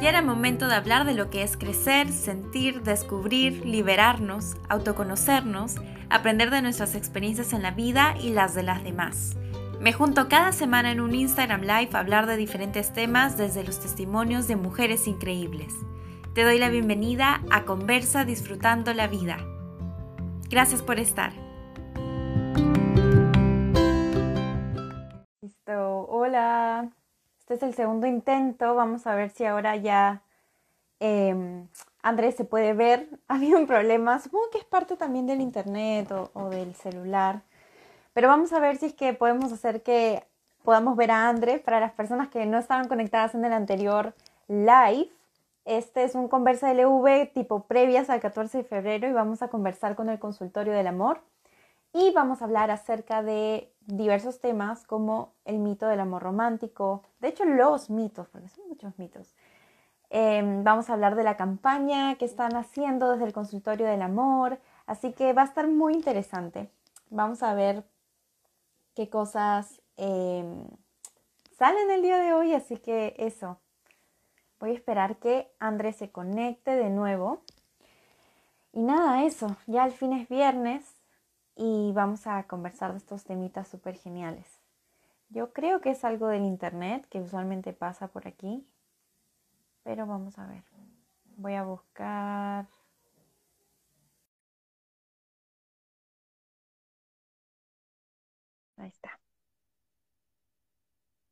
Ya era momento de hablar de lo que es crecer, sentir, descubrir, liberarnos, autoconocernos, aprender de nuestras experiencias en la vida y las de las demás. Me junto cada semana en un Instagram Live a hablar de diferentes temas desde los testimonios de mujeres increíbles. Te doy la bienvenida a Conversa Disfrutando la Vida. Gracias por estar. Listo, hola. Este es el segundo intento. Vamos a ver si ahora ya eh, Andrés se puede ver. Ha habido un problema. Supongo que es parte también del internet o, o, del celular. Pero vamos a ver si es que podemos hacer que podamos ver a Andrés. Para las personas que no estaban conectadas en el anterior live, este es un Conversa LV tipo previas al 14 de febrero y vamos a conversar con el consultorio del amor y vamos a hablar acerca de diversos temas como el mito del amor romántico, de hecho los mitos, porque son muchos mitos. Eh, vamos a hablar de la campaña que están haciendo desde el consultorio del amor, así que va a estar muy interesante. Vamos a ver qué cosas eh, salen el día de hoy, así que eso. Voy a esperar que Andrés se conecte de nuevo. Y nada, eso, ya al fin es viernes, y vamos a conversar de estos temitas súper geniales. Yo creo que es algo del internet que usualmente pasa por aquí, pero vamos a ver. Voy a buscar. Ahí está.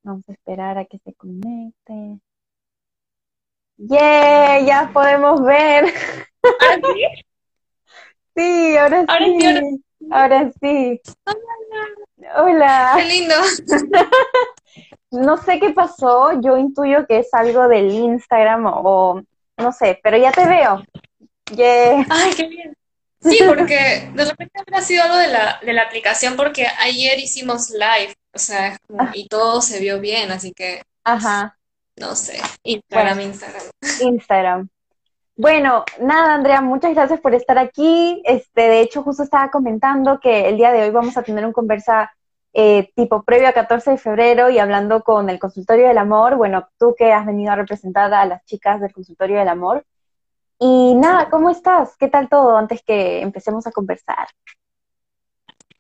Vamos a esperar a que se conecte. ¡Yeah! Ya podemos ver. ¿Ah, sí? sí, ahora, ahora sí. sí ahora... Ahora sí. Hola. Hola. Qué lindo. no sé qué pasó, yo intuyo que es algo del Instagram o, no sé, pero ya te veo. Yeah. Ay, qué bien. Sí, porque de repente habrá sido algo de la, de la aplicación porque ayer hicimos live, o sea, como, y todo se vio bien, así que Ajá. no sé, Instagram, Bueno. Instagram. Instagram. Bueno, nada, Andrea, muchas gracias por estar aquí. Este, de hecho, justo estaba comentando que el día de hoy vamos a tener un conversa eh, tipo previo a 14 de febrero y hablando con el consultorio del amor. Bueno, tú que has venido a representar a las chicas del consultorio del amor. Y nada, ¿cómo estás? ¿Qué tal todo antes que empecemos a conversar?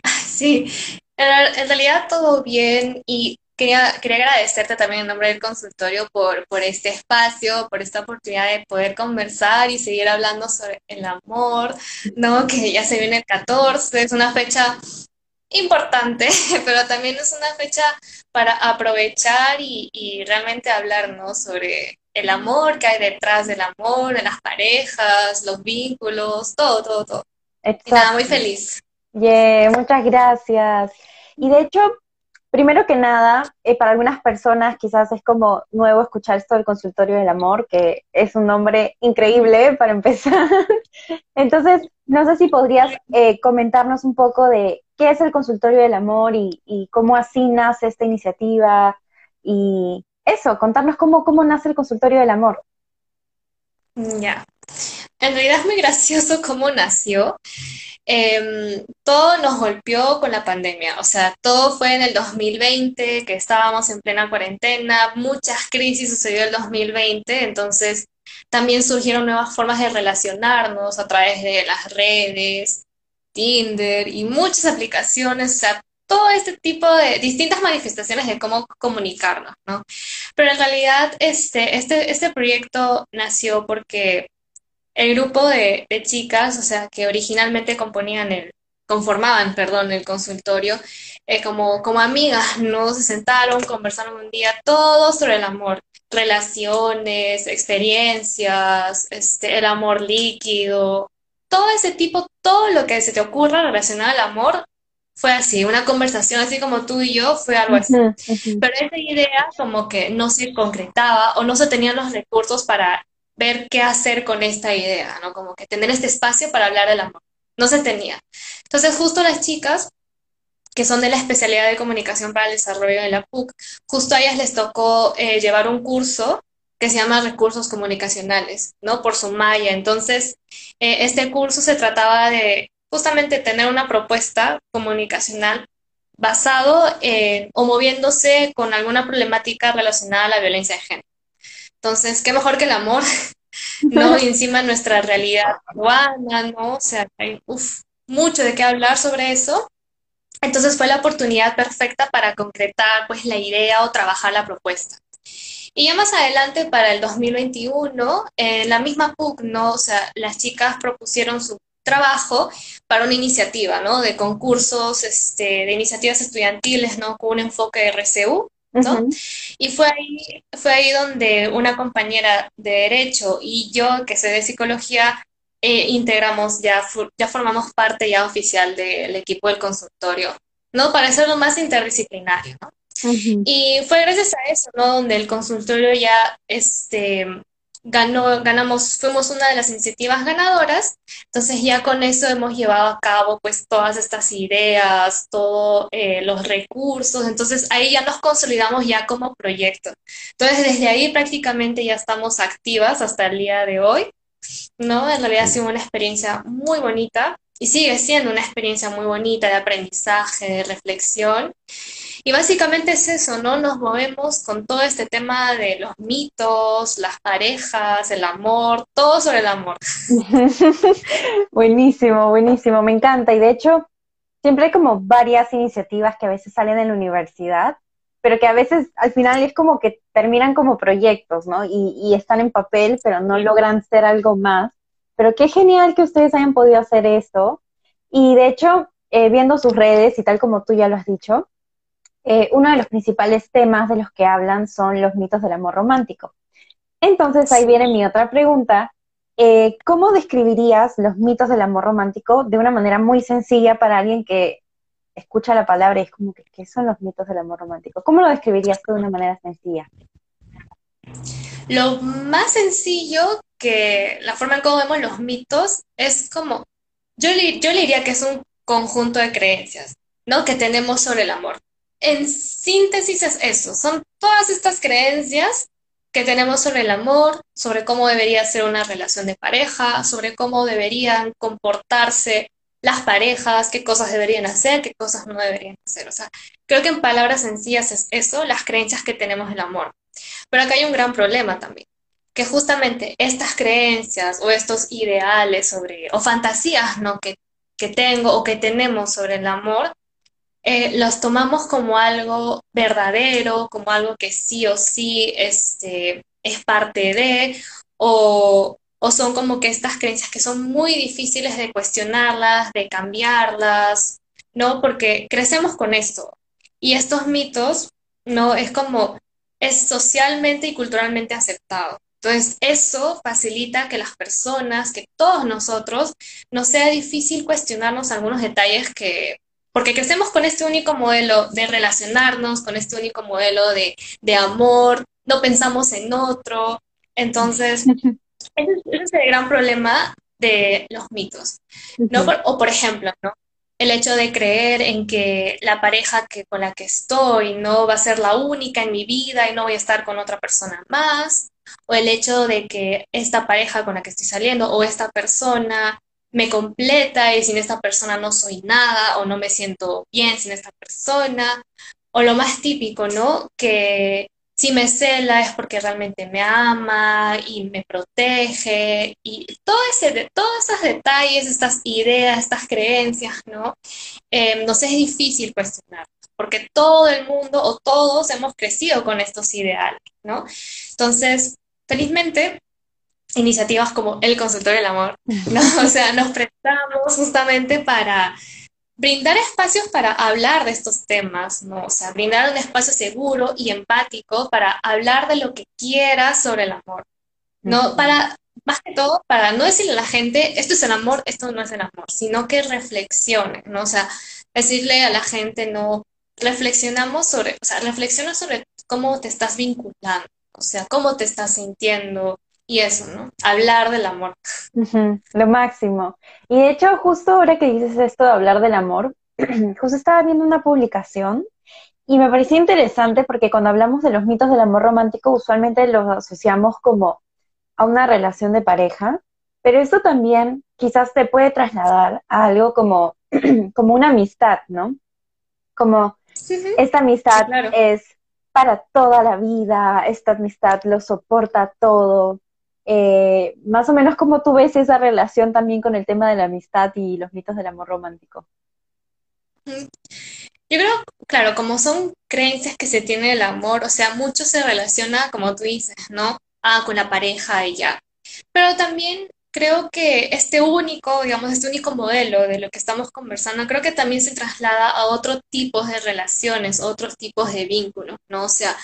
Sí, en, realidad todo bien y quería, quería agradecerte también en nombre del consultorio por, por este espacio, por esta oportunidad de poder conversar y seguir hablando sobre el amor, ¿no? Que ya se viene el 14, es una fecha importante, pero también es una fecha para aprovechar y, y realmente hablar, ¿no? Sobre el amor que hay detrás del amor, de las parejas, los vínculos, todo, todo, todo. Y nada, muy Exacto. feliz. Yeah, muchas gracias. Y de hecho, primero que nada, eh, para algunas personas quizás es como nuevo escuchar esto del consultorio del amor, que es un nombre increíble para empezar. Entonces, no sé si podrías eh, comentarnos un poco de qué es el consultorio del amor y, y cómo así nace esta iniciativa y eso, contarnos cómo, cómo nace el consultorio del amor. Ya. En realidad es muy gracioso cómo nació. Em, todo nos golpeó con la pandemia, o sea, todo fue en el 2020, que estábamos en plena cuarentena, muchas crisis sucedió en el 2020, entonces también surgieron nuevas formas de relacionarnos a través de las redes, Tinder y muchas aplicaciones, o sea, todo este tipo de distintas manifestaciones de cómo comunicarnos, ¿no? Pero en realidad este, este, este proyecto nació porque el grupo de, de chicas, o sea, que originalmente componían el, conformaban, perdón, el consultorio, eh, como, como amigas, ¿no? Se sentaron, conversaron un día todo sobre el amor, relaciones, experiencias, este, el amor líquido, todo ese tipo, todo lo que se te ocurra relacionado al amor, fue así, una conversación así como tú y yo, fue algo así. Pero esa idea como que no se concretaba o no se tenían los recursos para ver qué hacer con esta idea, ¿no? Como que tener este espacio para hablar del amor. No se tenía. Entonces, justo las chicas que son de la especialidad de comunicación para el desarrollo de la PUC, justo a ellas les tocó eh, llevar un curso que se llama Recursos Comunicacionales, ¿no? Por Sumaya. Entonces, eh, este curso se trataba de justamente tener una propuesta comunicacional basado en, o moviéndose con alguna problemática relacionada a la violencia de género. Entonces, qué mejor que el amor, ¿no? Y encima nuestra realidad peruana, ¿no? O sea, hay mucho de qué hablar sobre eso. Entonces fue la oportunidad perfecta para concretar pues la idea o trabajar la propuesta. Y ya más adelante, para el 2021, en la misma PUC, ¿no? O sea, las chicas propusieron su trabajo para una iniciativa, ¿no? De concursos, este, de iniciativas estudiantiles, ¿no? Con un enfoque de RCU, ¿no? Y fue ahí, fue ahí donde una compañera de Derecho y yo, que soy de Psicología, eh, integramos, ya, ya formamos parte ya oficial del equipo del consultorio, ¿no? Para hacerlo más interdisciplinario, ¿no? Y fue gracias a eso, ¿no? Donde el consultorio ya, este, ganó, ganamos, fuimos una de las iniciativas ganadoras, entonces ya con eso hemos llevado a cabo pues todas estas ideas, todos eh, los recursos, entonces ahí ya nos consolidamos ya como proyecto. Entonces desde ahí prácticamente ya estamos activas hasta el día de hoy, ¿no? En realidad ha sido una experiencia muy bonita y sigue siendo una experiencia muy bonita de aprendizaje, de reflexión. Y básicamente es eso, ¿no? Nos movemos con todo este tema de los mitos, las parejas, el amor, todo sobre el amor. buenísimo, buenísimo, me encanta. Y de hecho, siempre hay como varias iniciativas que a veces salen en la universidad, pero que a veces al final es como que terminan como proyectos, ¿no? Y, y están en papel, pero no logran ser algo más. Pero qué genial que ustedes hayan podido hacer esto. Y de hecho, eh, viendo sus redes y tal como tú ya lo has dicho, eh, uno de los principales temas de los que hablan son los mitos del amor romántico. Entonces ahí viene mi otra pregunta. Eh, ¿Cómo describirías los mitos del amor romántico de una manera muy sencilla para alguien que escucha la palabra y es como que, ¿qué son los mitos del amor romántico? ¿Cómo lo describirías tú de una manera sencilla? Lo más sencillo que la forma en cómo vemos los mitos es como, yo yo le diría que es un conjunto de creencias, ¿no? Que tenemos sobre el amor en síntesis es eso, son todas estas creencias que tenemos sobre el amor, sobre cómo debería ser una relación de pareja, sobre cómo deberían comportarse las parejas, qué cosas deberían hacer, qué cosas no deberían hacer. O sea, creo que en palabras sencillas es eso, las creencias que tenemos del amor. Pero acá hay un gran problema también, que justamente estas creencias o estos ideales sobre, o fantasías, ¿no? Que, que tengo o que tenemos sobre el amor, eh, los tomamos como algo verdadero, como algo que sí o sí este, es parte de, o, o son como que estas creencias que son muy difíciles de cuestionarlas, de cambiarlas, ¿no? Porque crecemos con esto. Y estos mitos, ¿no? Es como, es socialmente y culturalmente aceptado. Entonces, eso facilita que las personas, que todos nosotros, nos sea difícil cuestionarnos algunos detalles que porque crecemos con este único modelo de relacionarnos, con este único modelo de, amor, no pensamos en otro. Entonces, ese, es el gran problema de los mitos. ¿no? o por ejemplo, ¿no? el hecho de creer en que la pareja que, con la que estoy no va a ser la única en mi vida y no voy a estar con otra persona más, o el hecho de que esta pareja con la que estoy saliendo o esta persona me completa y sin esta persona no soy nada o no me siento bien sin esta persona. O lo más típico, ¿no? Que si me cela es porque realmente me ama y me protege y todo ese, todos esos detalles, estas ideas, estas creencias, ¿no? Eh, nos es difícil cuestionar porque todo el mundo o todos hemos crecido con estos ideales, ¿no? Entonces, felizmente, iniciativas como el consultorio del amor, ¿no? O sea, nos prestamos justamente para brindar espacios para hablar de estos temas, ¿no? O sea, brindar un espacio seguro y empático para hablar de lo que quieras sobre el amor, ¿no? Para, más que todo, para no decirle a la gente, esto es el amor, esto no es el amor, sino que reflexione, ¿no? O sea, decirle a la gente, no, reflexionamos sobre, o sea, reflexiona sobre cómo te estás vinculando, o sea, cómo te estás sintiendo, y eso, ¿no? Hablar del amor. lo máximo. Y de hecho, justo ahora que dices esto de hablar del amor, justo estaba viendo una publicación y me pareció interesante porque cuando hablamos de los mitos del amor romántico, usualmente los asociamos como a una relación de pareja, pero esto también quizás te puede trasladar a algo como, como una amistad, ¿no? Como esta amistad es para toda la vida, esta amistad lo soporta todo. Eh, más o menos como tú ves esa relación también con el tema de la amistad y los mitos del amor romántico. Yo creo, claro, como son creencias que se tiene el amor, o sea, mucho se relaciona, como tú dices, ¿no? Ah, con la pareja y ya. Pero también creo que este único, digamos, este único modelo de lo que estamos conversando, creo que también se traslada a otros tipos de relaciones, otros tipos de vínculos, ¿no? O sea,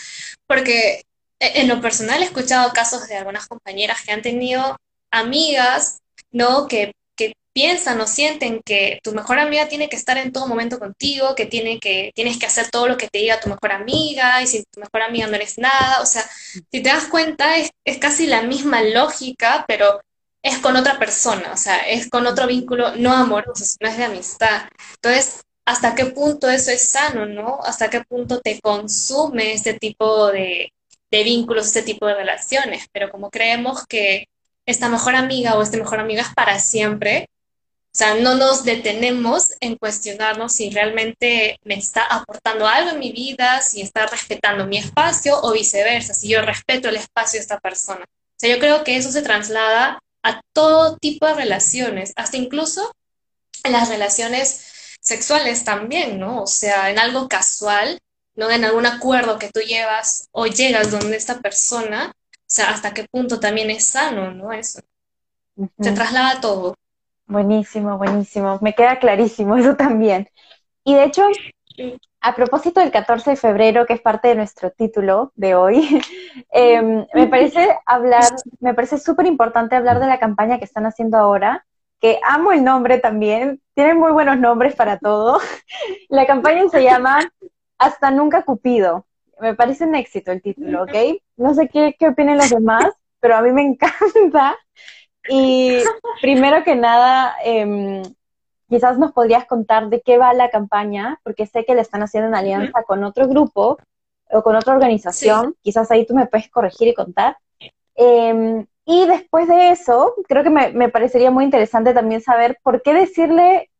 porque en lo personal he escuchado casos de algunas compañeras que han tenido amigas, ¿no? Que, que piensan o sienten que tu mejor amiga tiene que estar en todo momento contigo, que, tiene que tienes que hacer todo lo que te diga tu mejor amiga, y si tu mejor amiga no eres nada, o sea, si te das cuenta es, es casi la misma lógica, pero es con otra persona, o sea, es con otro vínculo no amoroso, no es de amistad. Entonces, ¿hasta qué punto eso es sano, no? ¿Hasta qué punto te consume este tipo de, de vínculos, este tipo de relaciones? Pero como creemos que esta mejor amiga o este mejor amiga es para siempre, o sea, no nos detenemos en cuestionarnos si realmente me está aportando algo en mi vida, si está respetando mi espacio o viceversa, si yo respeto el espacio de esta persona. O sea, yo creo que eso se traslada a todo tipo de relaciones, hasta incluso en las relaciones sexuales también, ¿no? O sea, en algo casual, ¿no? En algún acuerdo que tú llevas o llegas donde esta persona, o sea, hasta qué punto también es sano, ¿no? Eso. Se traslada todo. Buenísimo, buenísimo. Me queda clarísimo eso también. Y de hecho, a propósito del 14 de febrero, que es parte de nuestro título de hoy, em, me parece hablar, me parece súper importante hablar de la campaña que están haciendo ahora, que amo el nombre también, tienen muy buenos nombres para todo. La campaña se llama Hasta Nunca Cupido. Me parece un éxito el título, ¿ok? No sé qué, qué opinan los demás, pero a mí me encanta. Y primero que nada, eh, quizás nos podrías contar de qué va la campaña, porque sé que le están haciendo en alianza con otro grupo o con otra organización. Quizás ahí tú me puedes corregir y contar. Em, y después de eso, creo que me, parecería muy interesante también saber por qué decirle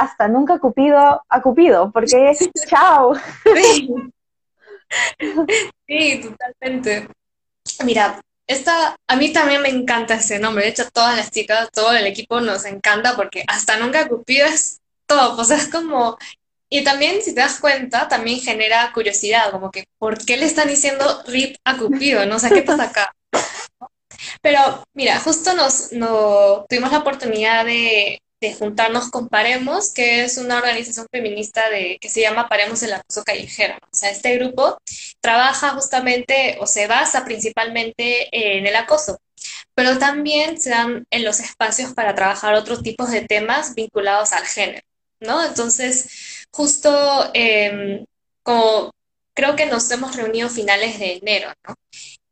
hasta nunca Cupido a Cupido, porque chao. sí, totalmente. Mira, esta, a mí también me encanta ese nombre. De hecho, todas las chicas, todo el equipo nos encanta porque hasta nunca Cupido es todo. O sea, es como. Y también, si te das cuenta, también genera curiosidad, como que, ¿por qué le están diciendo RIP a Cupido? ¿No? O sea, ¿qué pasa acá? Pero, mira, justo nos, no, tuvimos la oportunidad de de juntarnos con Paremos, que es una organización feminista de, que se llama Paremos el Acoso Callejero. O sea, este grupo trabaja justamente o se basa principalmente en el acoso, pero también se dan en los espacios para trabajar otros tipos de temas vinculados al género, ¿no? Entonces, justo em, como creo que nos hemos reunido finales de enero, ¿no?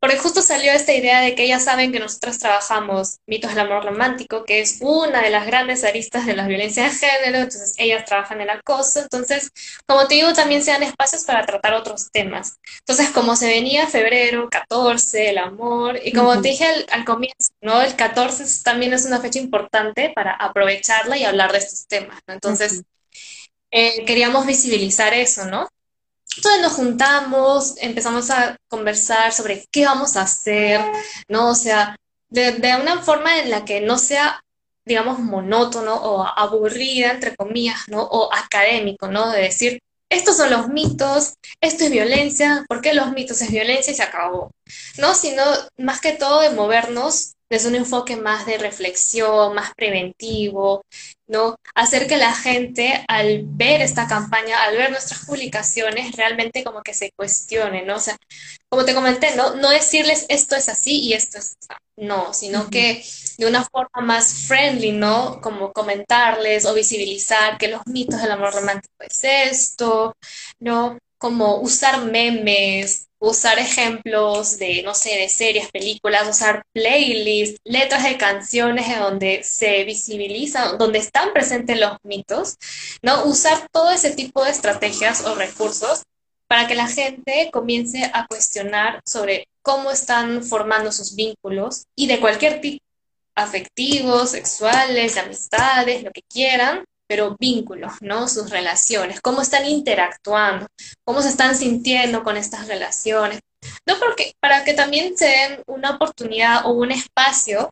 Porque justo salió esta idea de que ellas saben que nosotros trabajamos mitos del amor romántico, que es una de las grandes aristas de la violencia de género, entonces ellas trabajan el acoso, entonces, como te digo, también se dan espacios para tratar otros temas. Entonces, como se venía febrero, 14, el amor, y como te dije al, comienzo, ¿no? El 14 también es una fecha importante para aprovecharla y hablar de estos temas, ¿no? Entonces, eh, queríamos visibilizar eso, ¿no? Entonces nos juntamos, empezamos a conversar sobre qué vamos a hacer, ¿no? O sea, de, una forma en la que no sea, digamos, monótono o aburrida, entre comillas, ¿no? O académico, ¿no? De decir, estos son los mitos, esto es violencia, ¿por qué los mitos es violencia y se acabó? ¿No? Sino más que todo de movernos desde un enfoque más de reflexión, más preventivo, ¿no? Hacer que la gente al ver esta campaña, al ver nuestras publicaciones, realmente como que se cuestione, ¿no? O sea, como te comenté, ¿no? No decirles esto es así y esto es así, no, sino que de una forma más friendly, ¿no? Como comentarles o visibilizar que los mitos del amor romántico es esto, ¿no? Como usar memes, usar ejemplos de, no sé, de series, películas, usar playlists, letras de canciones en donde se visibilizan, donde están presentes los mitos, ¿no? Usar todo ese tipo de estrategias o recursos para que la gente comience a cuestionar sobre cómo están formando sus vínculos y de cualquier tipo, afectivos, sexuales, de amistades, lo que quieran, pero vínculos, ¿no? Sus relaciones, cómo están interactuando, cómo se están sintiendo con estas relaciones. No porque, para que también se den una oportunidad o un espacio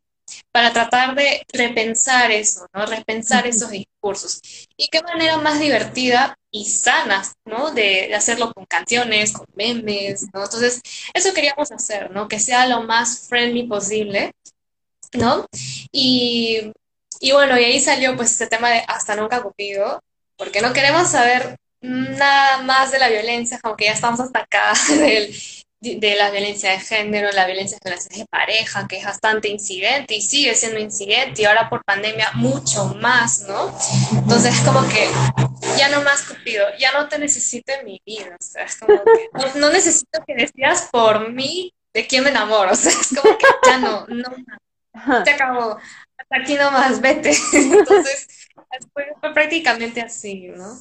para tratar de repensar eso, ¿no? Repensar esos discursos. Y qué manera más divertida y sana, ¿no? De, hacerlo con canciones, con memes, ¿no? Entonces, eso queríamos hacer, ¿no? Que sea lo más friendly posible, ¿no? Y, y bueno, y ahí salió pues este tema de hasta nunca Cupido, porque no queremos saber nada más de la violencia, como que ya estamos hasta acá del de la violencia de género, la violencia de pareja, que es bastante incidente y sigue siendo incidente y ahora por pandemia mucho más, ¿no? Entonces es como que ya no más Cupido, ya no te necesito en mi vida, o sea, es como que no, necesito que decidas por mí de quién me enamoro, o sea, es como que ya no, no, se acabó, hasta aquí nomás, vete. Entonces fue, fue prácticamente así, ¿no?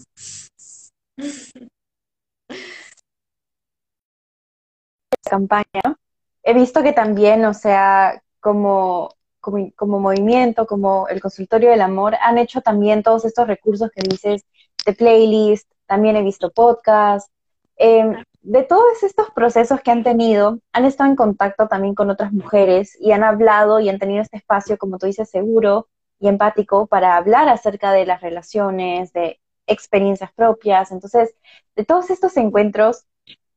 campaña, he visto que también, o sea, como, como, movimiento, como el consultorio del amor, han hecho también todos estos recursos que dices de playlist, también he visto podcast. Em, de todos estos procesos que han tenido, han estado en contacto también con otras mujeres y han hablado y han tenido este espacio, como tú dices, seguro y empático para hablar acerca de las relaciones, de experiencias propias. Entonces, de todos estos encuentros,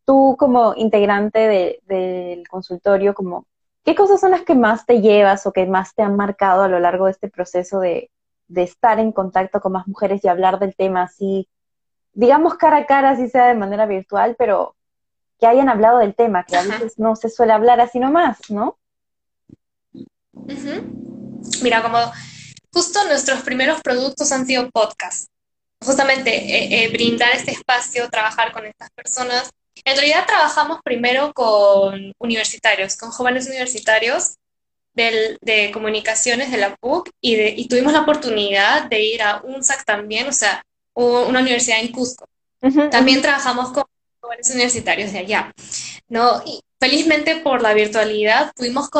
tú como integrante del consultorio, como, ¿qué cosas son las que más te llevas o que más te han marcado a lo largo de este proceso de, estar en contacto con más mujeres y hablar del tema así, digamos cara a cara, así sea de manera virtual, pero que hayan hablado del tema, que a veces no se suele hablar así nomás, ¿no? Mira, como justo nuestros primeros productos han sido podcasts. Justamente eh, eh, brindar este espacio, trabajar con estas personas en realidad trabajamos primero con universitarios, con jóvenes universitarios de comunicaciones de la PUC y, tuvimos la oportunidad de ir a UNSAC también, o sea, una universidad en Cusco. También trabajamos con jóvenes universitarios de allá, ¿no? Y felizmente por la virtualidad pudimos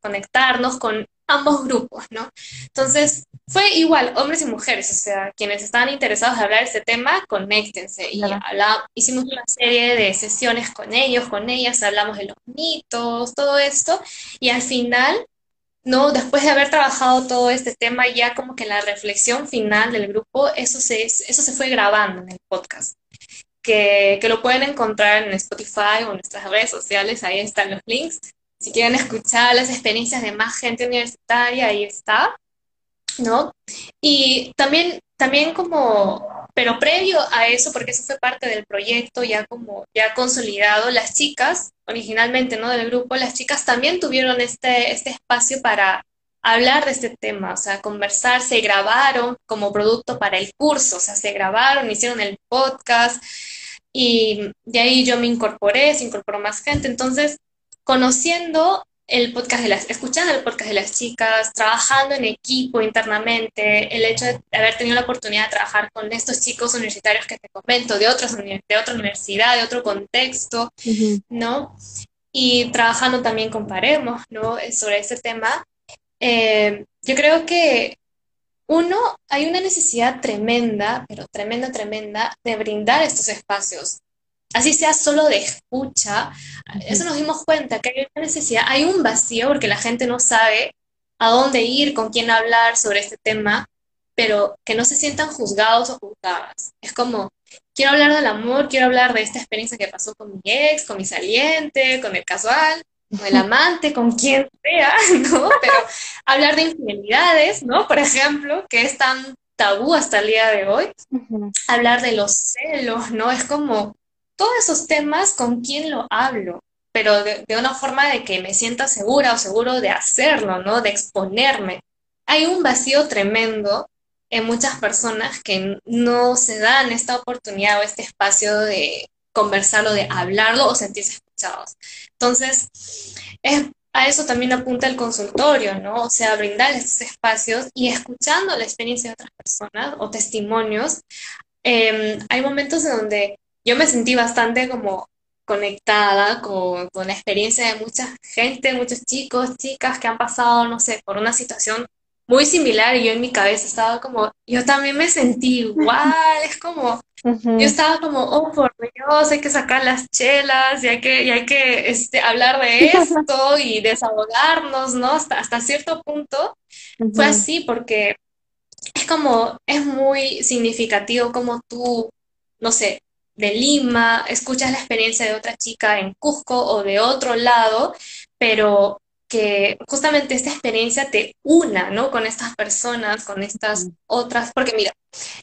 conectarnos con ambos grupos, ¿no? Entonces, fue igual, hombres y mujeres, o sea, quienes estaban interesados en hablar de este tema, conéctense. Y hicimos una serie de sesiones con ellos, con ellas, hablamos de los mitos, todo esto, y al final, ¿no? Después de haber trabajado todo este tema, ya como que la reflexión final del grupo, eso se, eso se fue grabando en el podcast. Que, que lo pueden encontrar en Spotify o en nuestras redes sociales, ahí están los links si quieren escuchar las experiencias de más gente universitaria, ahí está, ¿no? Y también, también como, pero previo a eso, porque eso fue parte del proyecto ya como, ya consolidado, las chicas, originalmente, ¿no? Del grupo, las chicas también tuvieron este, este espacio para hablar de este tema, o sea, conversar, se grabaron como producto para el curso, o sea, se grabaron, hicieron el podcast y de ahí yo me incorporé, se incorporó más gente, entonces conociendo el podcast de las, escuchando el podcast de las chicas, trabajando en equipo internamente, el hecho de haber tenido la oportunidad de trabajar con estos chicos universitarios que te comento, de, otros, de otra universidad, de otro contexto, ¿no? Y trabajando también con Paremos, ¿no? Sobre este tema, eh, yo creo que uno, hay una necesidad tremenda, pero tremenda, tremenda, de brindar estos espacios así sea solo de escucha, eso nos dimos cuenta que hay una necesidad, hay un vacío porque la gente no sabe a dónde ir, con quién hablar sobre este tema, pero que no se sientan juzgados o juzgadas. Es como, quiero hablar del amor, quiero hablar de esta experiencia que pasó con mi ex, con mi saliente, con el casual, el amante, con quien sea, ¿no? Pero hablar de infidelidades, ¿no? Por ejemplo, que es tan tabú hasta el día de hoy. Hablar de los celos, ¿no? Es como, todos esos temas con quién lo hablo, pero de, una forma de que me sienta segura o seguro de hacerlo, ¿no? De exponerme. Hay un vacío tremendo en muchas personas que no se dan esta oportunidad o este espacio de conversarlo, de hablarlo o sentirse Entonces, a eso también apunta el consultorio, ¿no? O sea, brindar estos espacios y escuchando la experiencia de otras personas o testimonios. Em, hay momentos en donde yo me sentí bastante como conectada con, la experiencia de mucha gente, muchos chicos, chicas que han pasado, no sé, por una situación muy similar y yo en mi cabeza estaba como, yo también me sentí igual, es como, yo estaba como, oh, por Dios, hay que sacar las chelas y hay que, y hay que este, hablar de esto y desahogarnos, ¿no? Hasta, hasta cierto punto fue así porque es como, es muy significativo como tú, no sé, de Lima, escuchas la experiencia de otra chica en Cusco o de otro lado, pero que justamente esta experiencia te una, ¿no? Con estas personas, con estas otras, porque mira,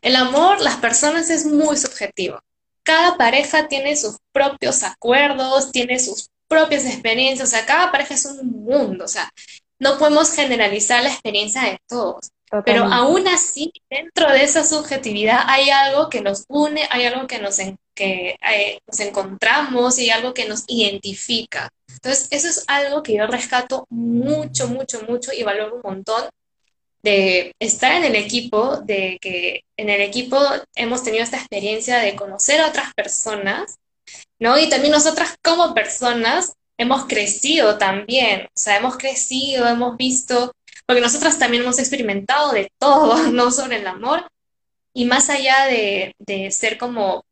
el amor, las personas es muy subjetivo. Cada pareja tiene sus propios acuerdos, tiene sus propias experiencias, o sea, cada pareja es un mundo, o sea, no podemos generalizar la experiencia de todos. Pero aún así, dentro de esa subjetividad hay algo que nos une, hay algo que nos, que, eh, nos encontramos y algo que nos identifica. Entonces, eso es algo que yo rescato mucho, mucho, mucho y valoro un montón de estar en el equipo, de que en el equipo hemos tenido esta experiencia de conocer a otras personas, ¿no? Y también nosotras como personas hemos crecido también, o sea, hemos crecido, hemos visto, porque nosotras también hemos experimentado de todo, ¿no? Sobre el amor. Y más allá de, de ser como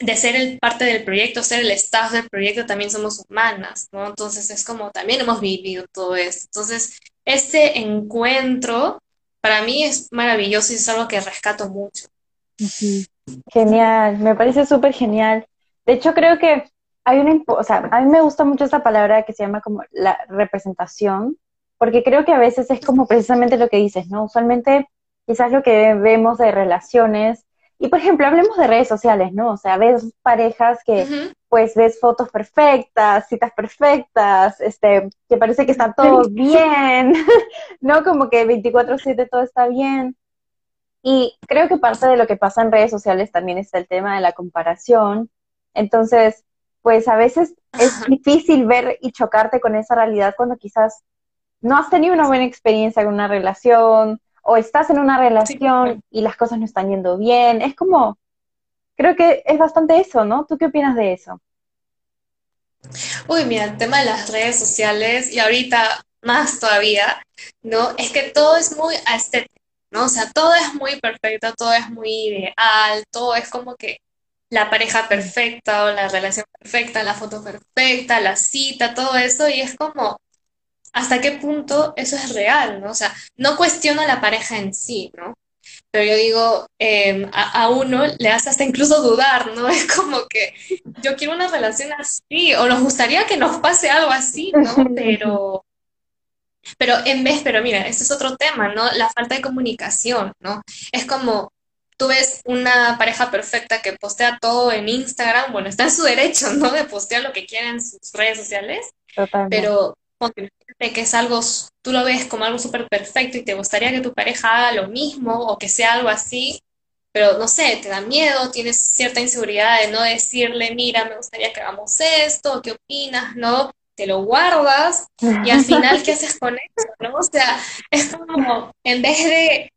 de ser el parte del proyecto, ser el staff del proyecto, también somos humanas, ¿no? Entonces es como también hemos vivido todo esto. Entonces, este encuentro para mí es maravilloso y es algo que rescato mucho. Genial, me parece súper genial. De hecho, creo que hay una, o sea, a mí me gusta mucho esta palabra que se llama como la representación, porque creo que a veces es como precisamente lo que dices, ¿no? Usualmente quizás lo que vemos de relaciones y por ejemplo, hablemos de redes sociales, ¿no? O sea, ves parejas que pues ves fotos perfectas, citas perfectas, este, que parece que está todo bien, ¿no? Como que 24/7 todo está bien. Y creo que parte de lo que pasa en redes sociales también está el tema de la comparación. Entonces, pues a veces es difícil ver y chocarte con esa realidad cuando quizás no has tenido una buena experiencia con una relación, o estás en una relación y las cosas no están yendo bien. Es como, creo que es bastante eso, ¿no? ¿Tú qué opinas de eso? Uy, mira, el tema de las redes sociales y ahorita más todavía, ¿no? Es que todo es muy estético, ¿no? O sea, todo es muy perfecto, todo es muy ideal, todo es como que la pareja perfecta o la relación perfecta, la foto perfecta, la cita, todo eso, y es como, hasta qué punto eso es real, ¿no? O sea, no cuestiono a la pareja en sí, ¿no? Pero yo digo, em, a, uno le hace hasta incluso dudar, ¿no? Es como que yo quiero una relación así, o nos gustaría que nos pase algo así, ¿no? Pero, pero en vez, pero mira, este es otro tema, ¿no? La falta de comunicación, ¿no? Es como, tú ves una pareja perfecta que postea todo en Instagram, bueno, está en su derecho, ¿no? De postear lo que quiera en sus redes sociales, pero que es algo, tú lo ves como algo súper perfecto y te gustaría que tu pareja haga lo mismo o que sea algo así, pero no sé, te da miedo, tienes cierta inseguridad de no decirle, mira, me gustaría que hagamos esto, ¿qué opinas? ¿No? Te lo guardas y al final, ¿qué haces con eso? ¿No? O sea, es como, en vez de,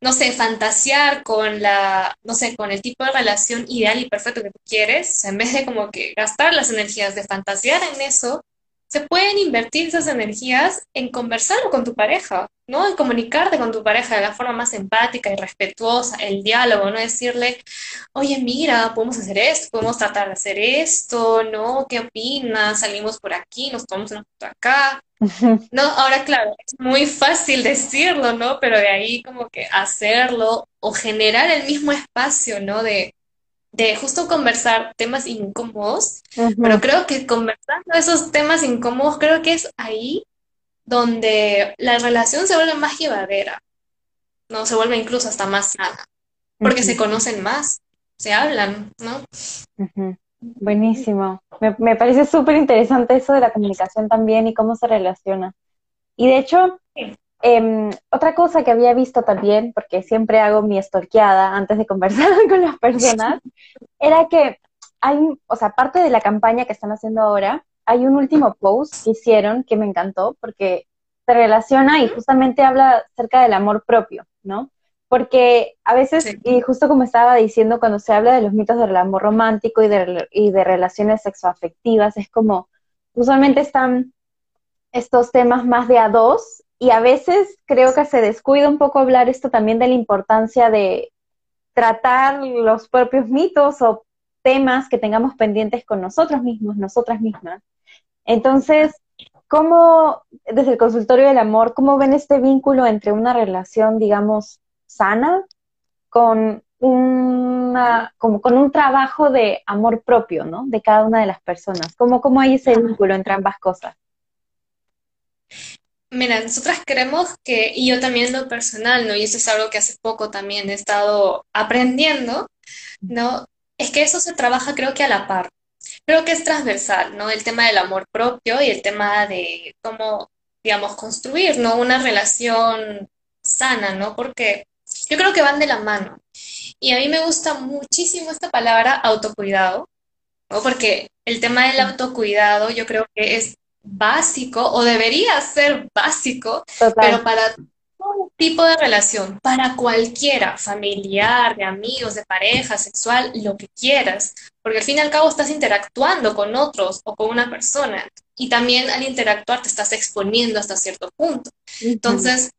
no sé, fantasear con la, no sé, con el tipo de relación ideal y perfecto que tú quieres, en vez de como que gastar las energías de fantasear en eso, se pueden invertir esas energías en conversar con tu pareja, ¿no? En comunicarte con tu pareja de la forma más empática y respetuosa, el diálogo, ¿no? Decirle, oye, mira, podemos hacer esto, podemos tratar de hacer esto, ¿no? ¿Qué opinas? Salimos por aquí, nos tomamos una foto acá. No, ahora claro, es muy fácil decirlo, ¿no? Pero de ahí como que hacerlo o generar el mismo espacio, ¿no? De, de justo conversar temas incómodos, pero creo que conversando esos temas incómodos, creo que es ahí donde la relación se vuelve más llevadera, ¿no? Se vuelve incluso hasta más sana, porque se conocen más, se hablan, ¿no? Buenísimo. Me, me parece súper interesante eso de la comunicación también y cómo se relaciona. Y de hecho, Em, otra cosa que había visto también, porque siempre hago mi estorqueada antes de conversar con las personas, era que hay, o sea, parte de la campaña que están haciendo ahora, hay un último post que hicieron que me encantó porque se relaciona y justamente habla acerca del amor propio, ¿no? Porque a veces, y justo como estaba diciendo, cuando se habla de los mitos del amor romántico y de, y de relaciones sexoafectivas, es como, usualmente están estos temas más de a dos y a veces creo que se descuida un poco hablar esto también de la importancia de tratar los propios mitos o temas que tengamos pendientes con nosotros mismos, nosotras mismas. Entonces, ¿cómo, desde el consultorio del amor, cómo ven este vínculo entre una relación, digamos, sana con una, como con un trabajo de amor propio, ¿no? De cada una de las personas. ¿Cómo, cómo hay ese vínculo entre ambas cosas? Mira, nosotras creemos que, y yo también lo personal, ¿no? Y eso es algo que hace poco también he estado aprendiendo, ¿no? Es que eso se trabaja creo que a la par. Creo que es transversal, ¿no? El tema del amor propio y el tema de cómo, digamos, construir, ¿no? Una relación sana, ¿no? Porque yo creo que van de la mano. Y a mí me gusta muchísimo esta palabra autocuidado, ¿no? Porque el tema del autocuidado yo creo que es básico o debería ser básico, pero para todo tipo de relación, para cualquiera, familiar, de amigos, de pareja, sexual, lo que quieras, porque al fin y al cabo estás interactuando con otros o con una persona y también al interactuar te estás exponiendo hasta cierto punto. Entonces,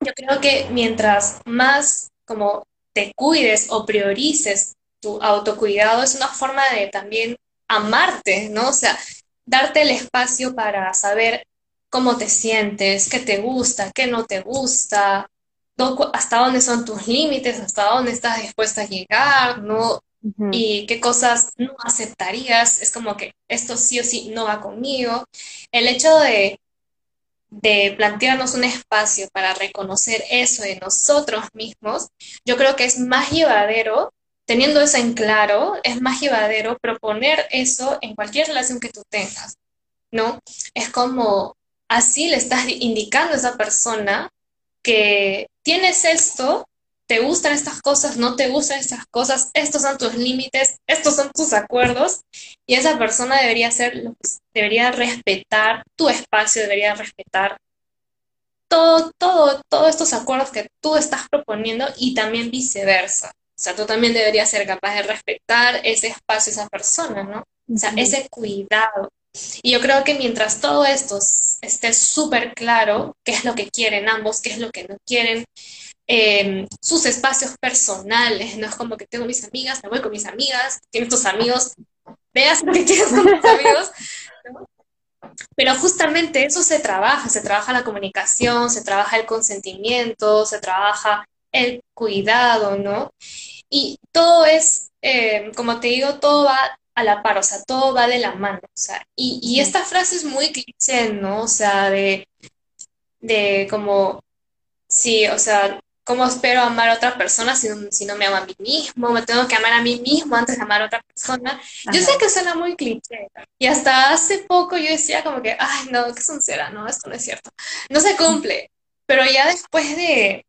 yo creo que mientras más como te cuides o priorices tu autocuidado, es una forma de también amarte, ¿no? O sea, darte el espacio para saber cómo te sientes, qué te gusta, qué no te gusta, hasta dónde son tus límites, hasta dónde estás dispuesta a llegar, ¿no? Y qué cosas no aceptarías. Es como que esto sí o sí no va conmigo. El hecho de, de plantearnos un espacio para reconocer eso de nosotros mismos, yo creo que es más llevadero teniendo eso en claro, es más llevadero proponer eso en cualquier relación que tú tengas, ¿no? Es como así le estás indicando a esa persona que tienes esto, te gustan estas cosas, no te gustan estas cosas, estos son tus límites, estos son tus acuerdos, y esa persona debería ser, debería respetar tu espacio, debería respetar todo, todo, todos estos acuerdos que tú estás proponiendo y también viceversa. O sea, tú también deberías ser capaz de respetar ese espacio, esa persona, ¿no? O sea, ese cuidado. Y yo creo que mientras todo esto esté súper claro, qué es lo que quieren ambos, qué es lo que no quieren, em, sus espacios personales, no es como que tengo mis amigas, me voy con mis amigas, tienes tus amigos, veas lo que quieres con tus amigos. Pero justamente eso se trabaja, se trabaja la comunicación, se trabaja el consentimiento, se trabaja el cuidado, ¿no? Y todo es, eh, como te digo, todo va a la par, o sea, todo va de la mano, o sea, y, esta frase es muy cliché, ¿no? O sea, de, de como, sí, o sea, ¿cómo espero amar a otra persona si no, si no me amo a mí mismo? Me tengo que amar a mí mismo antes de amar a otra persona. Yo sé que suena muy cliché. Y hasta hace poco yo decía como que, ay, no, qué sincera, no, esto no es cierto. No se cumple. Pero ya después de,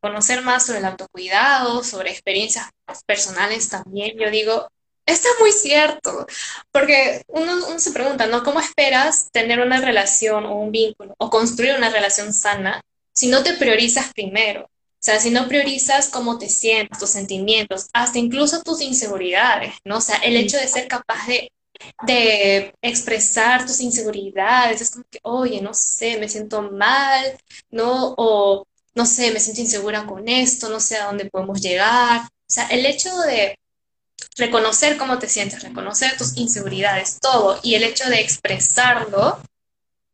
conocer más sobre el autocuidado, sobre experiencias personales también, yo digo, está muy cierto, porque uno, uno, se pregunta, ¿no? ¿Cómo esperas tener una relación o un vínculo o construir una relación sana si no te priorizas primero? O sea, si no priorizas cómo te sientes, tus sentimientos, hasta incluso tus inseguridades, ¿no? O sea, el hecho de ser capaz de de expresar tus inseguridades, es como que, oye, no sé, me siento mal, ¿no? O no sé, me siento insegura con esto, no sé a dónde podemos llegar. O sea, el hecho de reconocer cómo te sientes, reconocer tus inseguridades, todo, y el hecho de expresarlo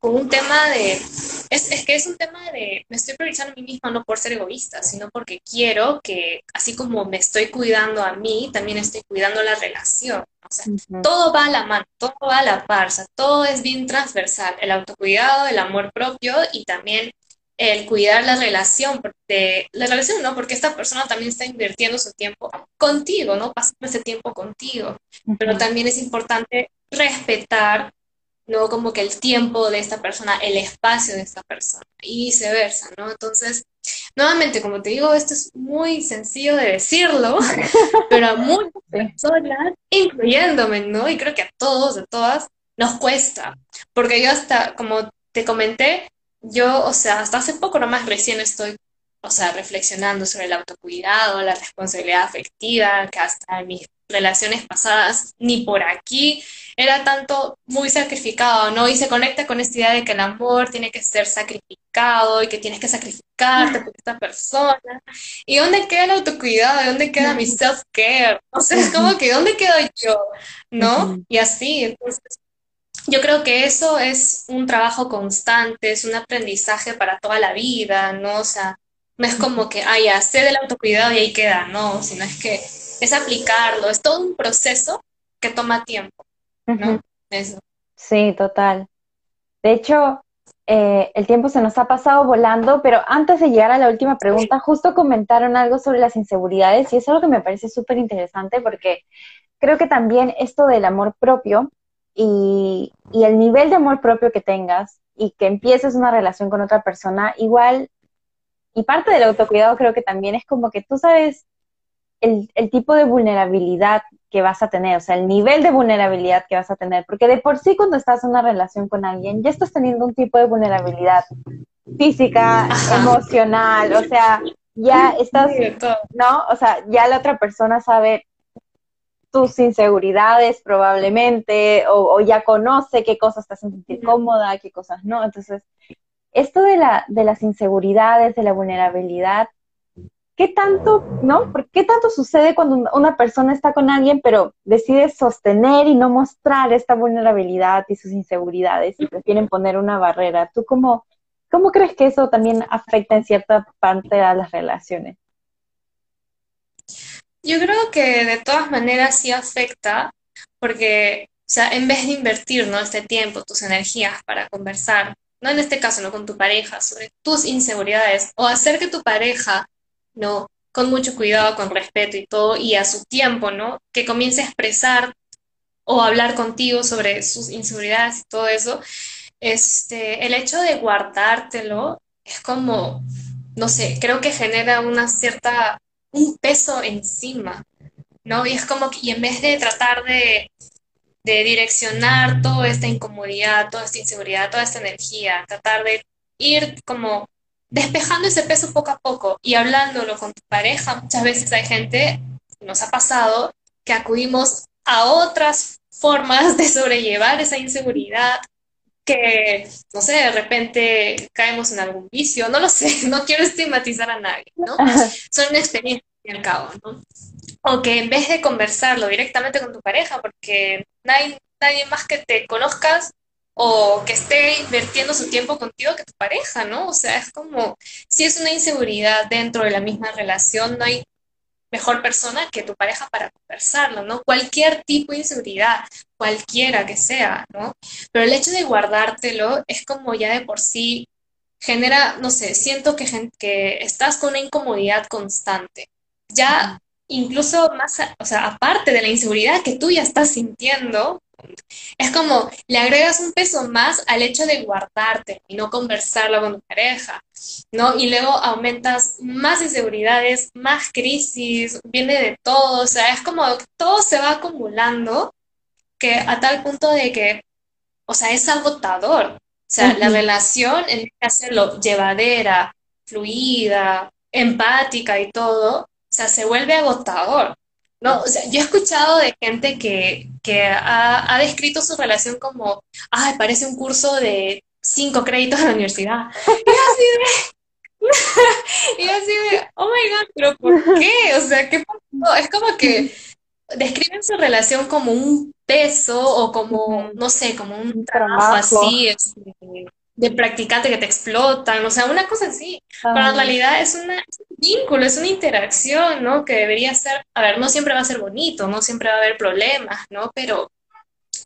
con un tema de, es, es, que es un tema de, me estoy priorizando a mí misma no por ser egoísta, sino porque quiero que, así como me estoy cuidando a mí, también estoy cuidando la relación. O sea, todo va a la mano, todo va a la par, todo es bien transversal, el autocuidado, el amor propio y también el cuidar la relación, de, la relación, ¿no? Porque esta persona también está invirtiendo su tiempo contigo, ¿no? Pasando ese tiempo contigo. Pero también es importante respetar, ¿no? Como que el tiempo de esta persona, el espacio de esta persona y viceversa, ¿no? Entonces, Nuevamente, como te digo, esto es muy sencillo de decirlo, pero a muchas personas, incluyéndome, ¿no? Y creo que a todos, a todas, nos cuesta. Porque yo hasta, como te comenté, yo, o sea, hasta hace poco nomás recién estoy o sea, reflexionando sobre el autocuidado, la responsabilidad afectiva, que hasta en mis relaciones pasadas, ni por aquí era tanto muy sacrificado, ¿no? Y se conecta con esta idea de que el amor tiene que ser sacrificado y que tienes que sacrificarte por esta persona. ¿Y dónde queda el autocuidado? ¿Dónde queda mi self-care? O sea, es como que ¿dónde quedo yo? ¿No? Y así, entonces, yo creo que eso es un trabajo constante, es un aprendizaje para toda la vida, ¿no? O sea, no es como que, ah, ya, sé del autocuidado y ahí queda, no, sino es que es aplicarlo, es todo un proceso que toma tiempo, ¿no? Eso. Sí, total. De hecho, eh, el tiempo se nos ha pasado volando, pero antes de llegar a la última pregunta, justo comentaron algo sobre las inseguridades y es algo que me parece súper interesante porque creo que también esto del amor propio y, y, el nivel de amor propio que tengas y que empieces una relación con otra persona, igual, y parte del autocuidado creo que también es como que tú sabes el, el, tipo de vulnerabilidad que vas a tener, o sea, el nivel de vulnerabilidad que vas a tener, porque de por sí cuando estás en una relación con alguien, ya estás teniendo un tipo de vulnerabilidad física, emocional, o sea, ya estás, ¿no? O sea, ya la otra persona sabe tus inseguridades probablemente, o, o ya conoce qué cosas te hacen sentir cómoda, qué cosas no. Entonces, esto de, la, de las inseguridades, de la vulnerabilidad, ¿qué tanto, no? ¿Qué tanto sucede cuando una persona está con alguien, pero decide sostener y no mostrar esta vulnerabilidad y sus inseguridades y prefieren poner una barrera? ¿Tú cómo, cómo crees que eso también afecta en cierta parte a las relaciones? Yo creo que de todas maneras sí afecta, porque, o sea, en vez de invertir, ¿no? Este tiempo, tus energías para conversar, no en este caso, no con tu pareja, sobre tus inseguridades, o hacer que tu pareja ¿no? Con mucho cuidado, con respeto y todo, y a su tiempo, ¿no? Que comience a expresar o hablar contigo sobre sus inseguridades y todo eso. Este, el hecho de guardártelo es como, no sé, creo que genera una cierta, un peso encima, ¿no? Y es como que, y en vez de tratar de, de direccionar toda esta incomodidad, toda esta inseguridad, toda esta energía, tratar de ir como despejando ese peso poco a poco y hablándolo con tu pareja. Muchas veces hay gente, nos ha pasado, que acudimos a otras formas de sobrellevar esa inseguridad, que, no sé, de repente caemos en algún vicio, no lo sé, no quiero estigmatizar a nadie, ¿no? Son una experiencia al cabo, ¿no? O que en vez de conversarlo directamente con tu pareja, porque nadie, nadie más que te conozcas o que esté invirtiendo su tiempo contigo que tu pareja, ¿no? O sea, es como, si es una inseguridad dentro de la misma relación, no hay mejor persona que tu pareja para conversarlo, ¿no? Cualquier tipo de inseguridad, cualquiera que sea, ¿no? Pero el hecho de guardártelo es como ya de por sí genera, no sé, siento que, que estás con una incomodidad constante. Ya incluso más, o sea, aparte de la inseguridad que tú ya estás sintiendo, es como le agregas un peso más al hecho de guardarte y no conversarlo con tu pareja, ¿no? Y luego aumentas más inseguridades, más crisis, viene de todo, o sea, es como todo se va acumulando que a tal punto de que, o sea, es agotador. O sea, la relación, en vez de hacerlo llevadera, fluida, empática y todo, sea, se vuelve agotador. No, o sea, yo he escuchado de gente que, que ha, ha, descrito su relación como, ay, parece un curso de cinco créditos en la universidad. Y así de, y así de, oh my god, pero ¿por qué? O sea, ¿qué pasó? Es como que describen su relación como un peso o como, no sé, como un trabajo, así, este, de practicante que te explotan, o sea, una cosa así. Pero en realidad es, una, es un vínculo, es una interacción, ¿no? Que debería ser, a ver, no siempre va a ser bonito, no siempre va a haber problemas, ¿no? Pero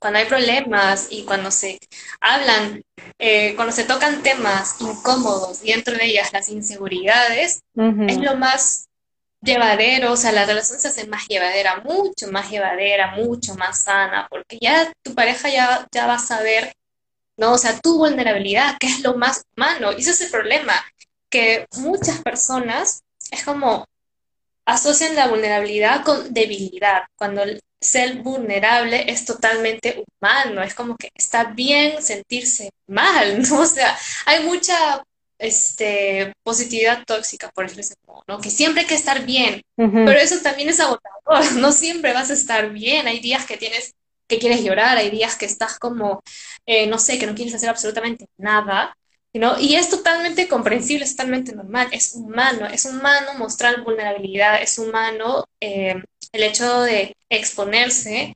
cuando hay problemas y cuando se hablan, eh, cuando se tocan temas incómodos y dentro de ellas las inseguridades, es lo más llevadero, o sea, la relación se hace más llevadera, mucho más llevadera, mucho más sana, porque ya tu pareja ya, ya va a saber ¿no? O sea, tu vulnerabilidad, que es lo más humano. Y ese es el problema, que muchas personas es como asocian la vulnerabilidad con debilidad, cuando ser vulnerable es totalmente humano, es como que está bien sentirse mal, ¿no? O sea, hay mucha este, positividad tóxica, por ejemplo, ¿no? Que siempre hay que estar bien, pero eso también es agotador, no siempre vas a estar bien, hay días que tienes, que quieres llorar, hay días que estás como, eh, no sé, que no quieres hacer absolutamente nada, ¿no? Y es totalmente comprensible, es totalmente normal, es humano, es humano mostrar vulnerabilidad, es humano eh, el hecho de exponerse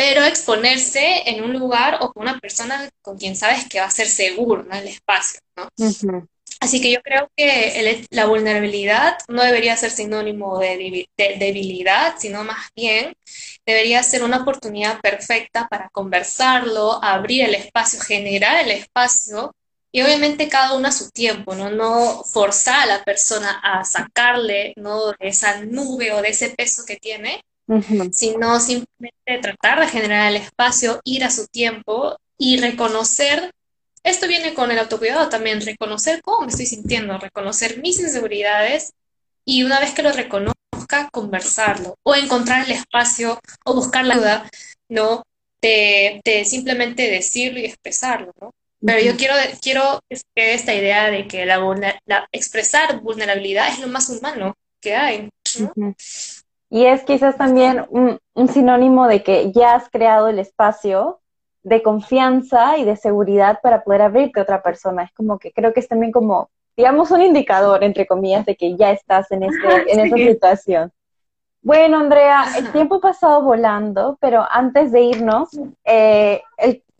pero exponerse en un lugar o con una persona con quien sabes que va a ser seguro, ¿no? El espacio, ¿no? Así que yo creo que la vulnerabilidad no debería ser sinónimo de, debilidad, sino más bien debería ser una oportunidad perfecta para conversarlo, abrir el espacio, generar el espacio y obviamente cada uno a su tiempo, ¿no? No forzar a la persona a sacarle, ¿no? De esa nube o de ese peso que tiene, sino simplemente tratar de generar el espacio, ir a su tiempo y reconocer, esto viene con el autocuidado también, reconocer cómo me estoy sintiendo, reconocer mis inseguridades y una vez que lo reconozca, conversarlo o encontrar el espacio o buscar la ayuda, ¿no? De, simplemente decirlo y expresarlo, ¿no? Pero yo quiero, quiero que esta idea de que la, la, expresar vulnerabilidad es lo más humano que hay. ¿no? Y es quizás también un, sinónimo de que ya has creado el espacio de confianza y de seguridad para poder abrirte a otra persona. Es como que creo que es también como, digamos, un indicador, entre comillas, de que ya estás en, este, en esa situación. Bueno, Andrea, el tiempo ha pasado volando, pero antes de irnos, eh,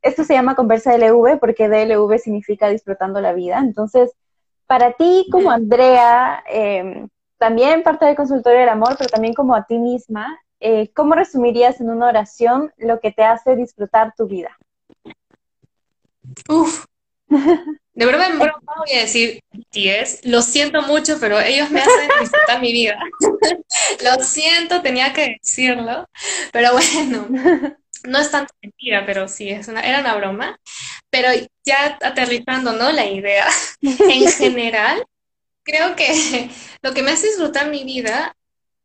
esto se llama Conversa DLV porque DLV significa disfrutando la vida. Entonces, para ti como Andrea, eh, también parte del consultorio del amor, pero también como a ti misma, eh, ¿cómo resumirías en una oración lo que te hace disfrutar tu vida? Uf, de verdad en broma voy a decir 10, lo siento mucho, pero ellos me hacen disfrutar mi vida. lo siento, tenía que decirlo, pero bueno, no es tanto mentira, pero sí, es una, era una broma. Pero ya aterrizando, ¿no? La idea, en general, creo que lo que me hace disfrutar mi vida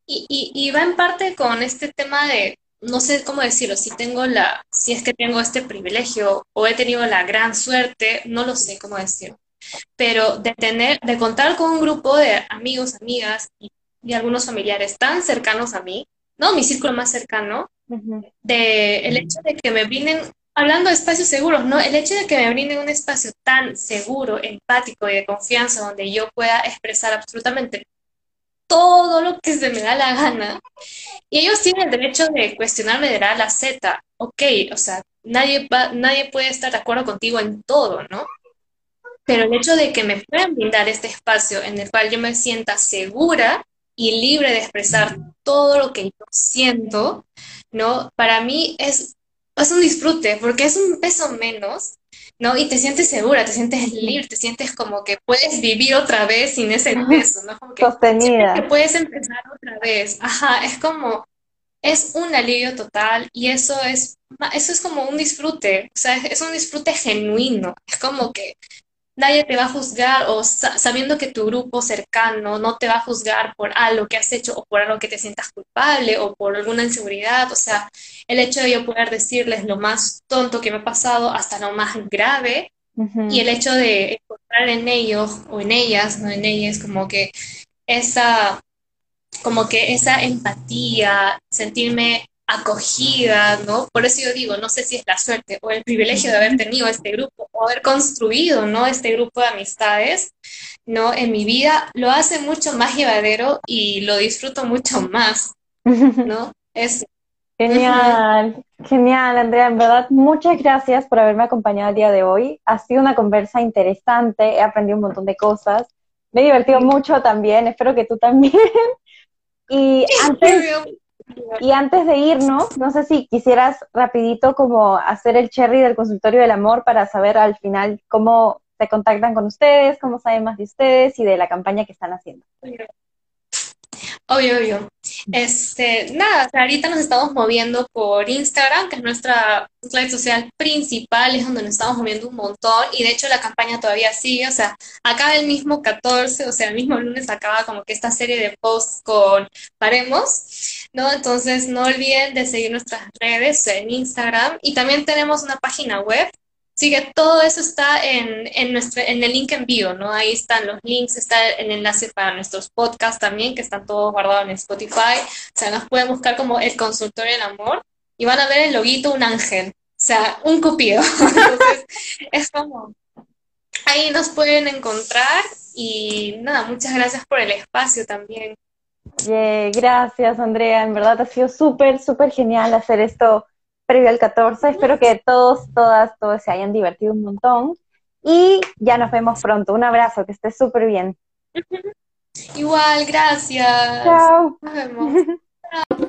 y, y, va en parte con este tema de, no sé cómo decirlo, si tengo la, si es que tengo este privilegio o he tenido la gran suerte, no lo sé cómo decirlo, pero de tener, de contar con un grupo de amigos, amigas y, algunos familiares tan cercanos a mí, ¿no? Mi círculo más cercano, de el hecho de que me brinden hablando de espacios seguros, ¿no? El hecho de que me brinden un espacio tan seguro, empático y de confianza donde yo pueda expresar absolutamente todo lo que se me da la gana. Y ellos tienen el derecho de cuestionarme de la A la Z. Ok, o sea, nadie, nadie puede estar de acuerdo contigo en todo, ¿no? Pero el hecho de que me puedan brindar este espacio en el cual yo me sienta segura y libre de expresar todo lo que yo siento, ¿no? Para mí es es un disfrute, porque es un peso menos, ¿no? Y te sientes segura, te sientes libre, te sientes como que puedes vivir otra vez sin ese peso, ¿no? Como que, Sostenida. Que puedes empezar otra vez. Ajá, es como, es un alivio total y eso es, eso es como un disfrute, o sea, es un disfrute genuino. Es como que nadie te va a juzgar o sabiendo que tu grupo cercano no te va a juzgar por algo que has hecho o por algo que te sientas culpable o por alguna inseguridad. O sea, el hecho de yo poder decirles lo más tonto que me ha pasado hasta lo más grave y el hecho de encontrar en ellos o en ellas, no en ellas, como que esa como que esa empatía, sentirme acogida, ¿no? Por eso yo digo, no sé si es la suerte o el privilegio de haber tenido este grupo o haber construido, ¿no? Este grupo de amistades, ¿no? En mi vida lo hace mucho más llevadero y lo disfruto mucho más, ¿no? Es Genial, genial, Andrea. En verdad, muchas gracias por haberme acompañado el día de hoy. Ha sido una conversa interesante, he aprendido un montón de cosas. Me he divertido mucho también, espero que tú también. Y antes, y antes de irnos, no sé si quisieras rapidito como hacer el cherry del consultorio del amor para saber al final cómo se contactan con ustedes, cómo saben más de ustedes y de la campaña que están haciendo. Obvio, obvio. Este, nada, ahorita nos estamos moviendo por Instagram, que es nuestra red social principal, es donde nos estamos moviendo un montón, y de hecho la campaña todavía sigue, o sea, acaba el mismo 14, o sea, el mismo lunes acaba como que esta serie de posts con Paremos, ¿no? Entonces no olviden de seguir nuestras redes en Instagram, y también tenemos una página web Así que todo eso está en, en, nuestro, en el link en bio, ¿no? Ahí están los links, está el enlace para nuestros podcasts también, que están todos guardados en Spotify. O sea, nos pueden buscar como el consultorio del amor y van a ver el loguito un ángel, o sea, un cupido. Entonces, es como, ahí nos pueden encontrar y nada, muchas gracias por el espacio también. gracias, Andrea. En verdad ha sido súper, súper genial hacer esto previo al 14. Espero que todos, todas, todos se hayan divertido un montón. Y ya nos vemos pronto. Un abrazo, que estés súper bien. Igual, gracias. Chao. Nos vemos.